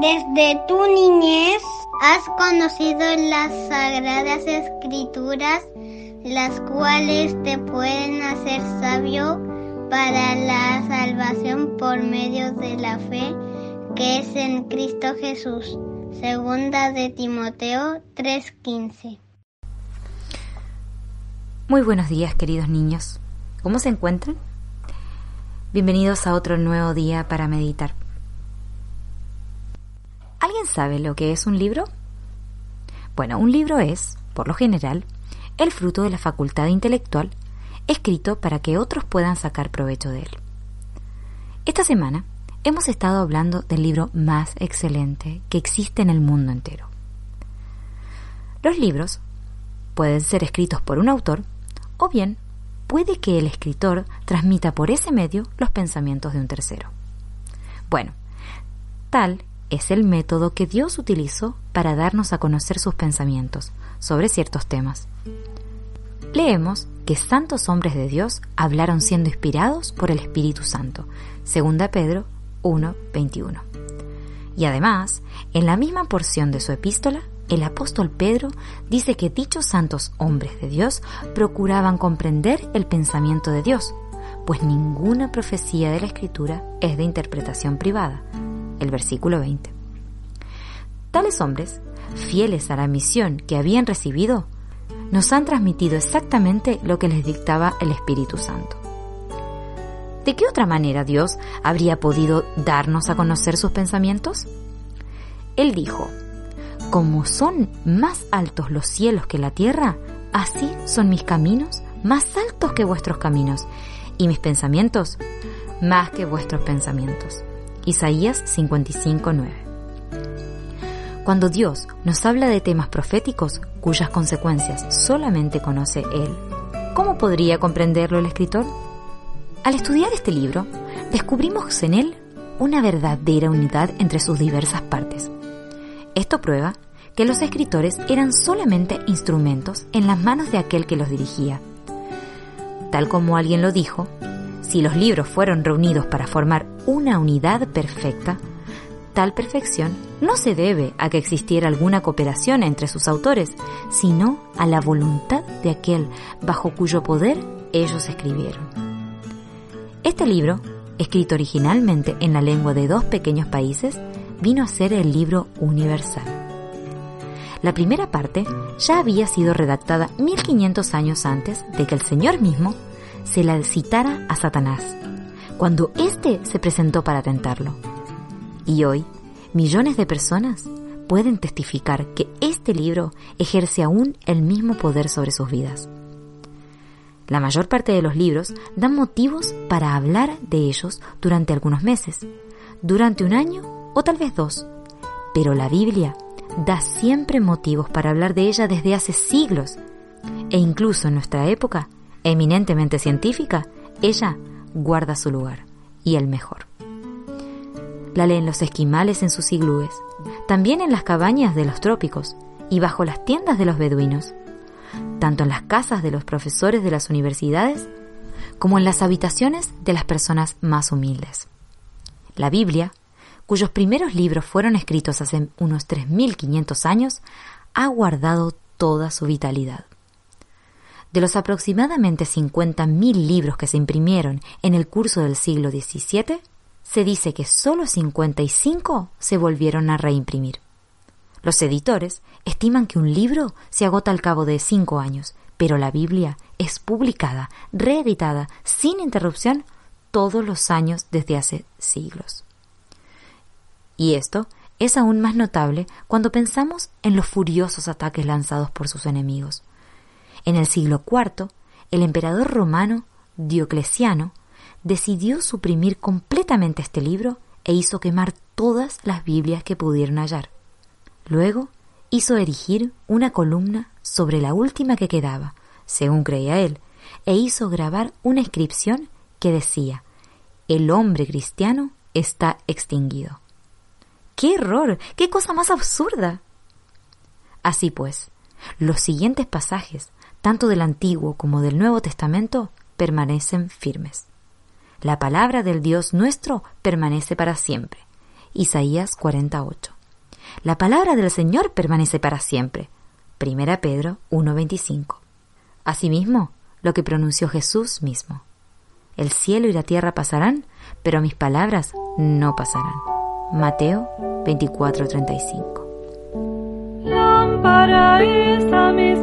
Desde tu niñez has conocido las sagradas escrituras, las cuales te pueden hacer sabio para la salvación por medio de la fe que es en Cristo Jesús. Segunda de Timoteo 3:15. Muy buenos días, queridos niños. ¿Cómo se encuentran? Bienvenidos a otro nuevo día para meditar. ¿Alguien sabe lo que es un libro? Bueno, un libro es, por lo general, el fruto de la facultad intelectual escrito para que otros puedan sacar provecho de él. Esta semana hemos estado hablando del libro más excelente que existe en el mundo entero. Los libros pueden ser escritos por un autor o bien puede que el escritor transmita por ese medio los pensamientos de un tercero. Bueno, tal es el método que Dios utilizó para darnos a conocer sus pensamientos sobre ciertos temas. Leemos que santos hombres de Dios hablaron siendo inspirados por el Espíritu Santo, 2 Pedro 1:21. Y además, en la misma porción de su epístola, el apóstol Pedro dice que dichos santos hombres de Dios procuraban comprender el pensamiento de Dios, pues ninguna profecía de la Escritura es de interpretación privada. El versículo 20. Tales hombres, fieles a la misión que habían recibido, nos han transmitido exactamente lo que les dictaba el Espíritu Santo. ¿De qué otra manera Dios habría podido darnos a conocer sus pensamientos? Él dijo, como son más altos los cielos que la tierra, así son mis caminos más altos que vuestros caminos, y mis pensamientos más que vuestros pensamientos. Isaías 55:9. Cuando Dios nos habla de temas proféticos cuyas consecuencias solamente conoce Él, ¿cómo podría comprenderlo el escritor? Al estudiar este libro, descubrimos en él una verdadera unidad entre sus diversas partes. Esto prueba que los escritores eran solamente instrumentos en las manos de aquel que los dirigía. Tal como alguien lo dijo, si los libros fueron reunidos para formar una unidad perfecta, tal perfección no se debe a que existiera alguna cooperación entre sus autores, sino a la voluntad de aquel bajo cuyo poder ellos escribieron. Este libro, escrito originalmente en la lengua de dos pequeños países, vino a ser el libro universal. La primera parte ya había sido redactada 1500 años antes de que el Señor mismo se la citara a Satanás, cuando éste se presentó para tentarlo. Y hoy, millones de personas pueden testificar que este libro ejerce aún el mismo poder sobre sus vidas. La mayor parte de los libros dan motivos para hablar de ellos durante algunos meses, durante un año o tal vez dos, pero la Biblia da siempre motivos para hablar de ella desde hace siglos, e incluso en nuestra época, eminentemente científica, ella guarda su lugar, y el mejor. La leen los esquimales en sus iglúes, también en las cabañas de los trópicos y bajo las tiendas de los beduinos, tanto en las casas de los profesores de las universidades como en las habitaciones de las personas más humildes. La Biblia cuyos primeros libros fueron escritos hace unos 3.500 años, ha guardado toda su vitalidad. De los aproximadamente 50.000 libros que se imprimieron en el curso del siglo XVII, se dice que solo 55 se volvieron a reimprimir. Los editores estiman que un libro se agota al cabo de cinco años, pero la Biblia es publicada, reeditada, sin interrupción, todos los años desde hace siglos. Y esto es aún más notable cuando pensamos en los furiosos ataques lanzados por sus enemigos. En el siglo IV, el emperador romano Diocleciano decidió suprimir completamente este libro e hizo quemar todas las Biblias que pudieron hallar. Luego hizo erigir una columna sobre la última que quedaba, según creía él, e hizo grabar una inscripción que decía El hombre cristiano está extinguido. ¡Qué error! ¡Qué cosa más absurda! Así pues, los siguientes pasajes, tanto del Antiguo como del Nuevo Testamento, permanecen firmes. La palabra del Dios nuestro permanece para siempre, Isaías 48. La palabra del Señor permanece para siempre. Primera Pedro 1.25. Asimismo, lo que pronunció Jesús mismo. El cielo y la tierra pasarán, pero mis palabras no pasarán. Mateo 24:35. Lámpara es a mis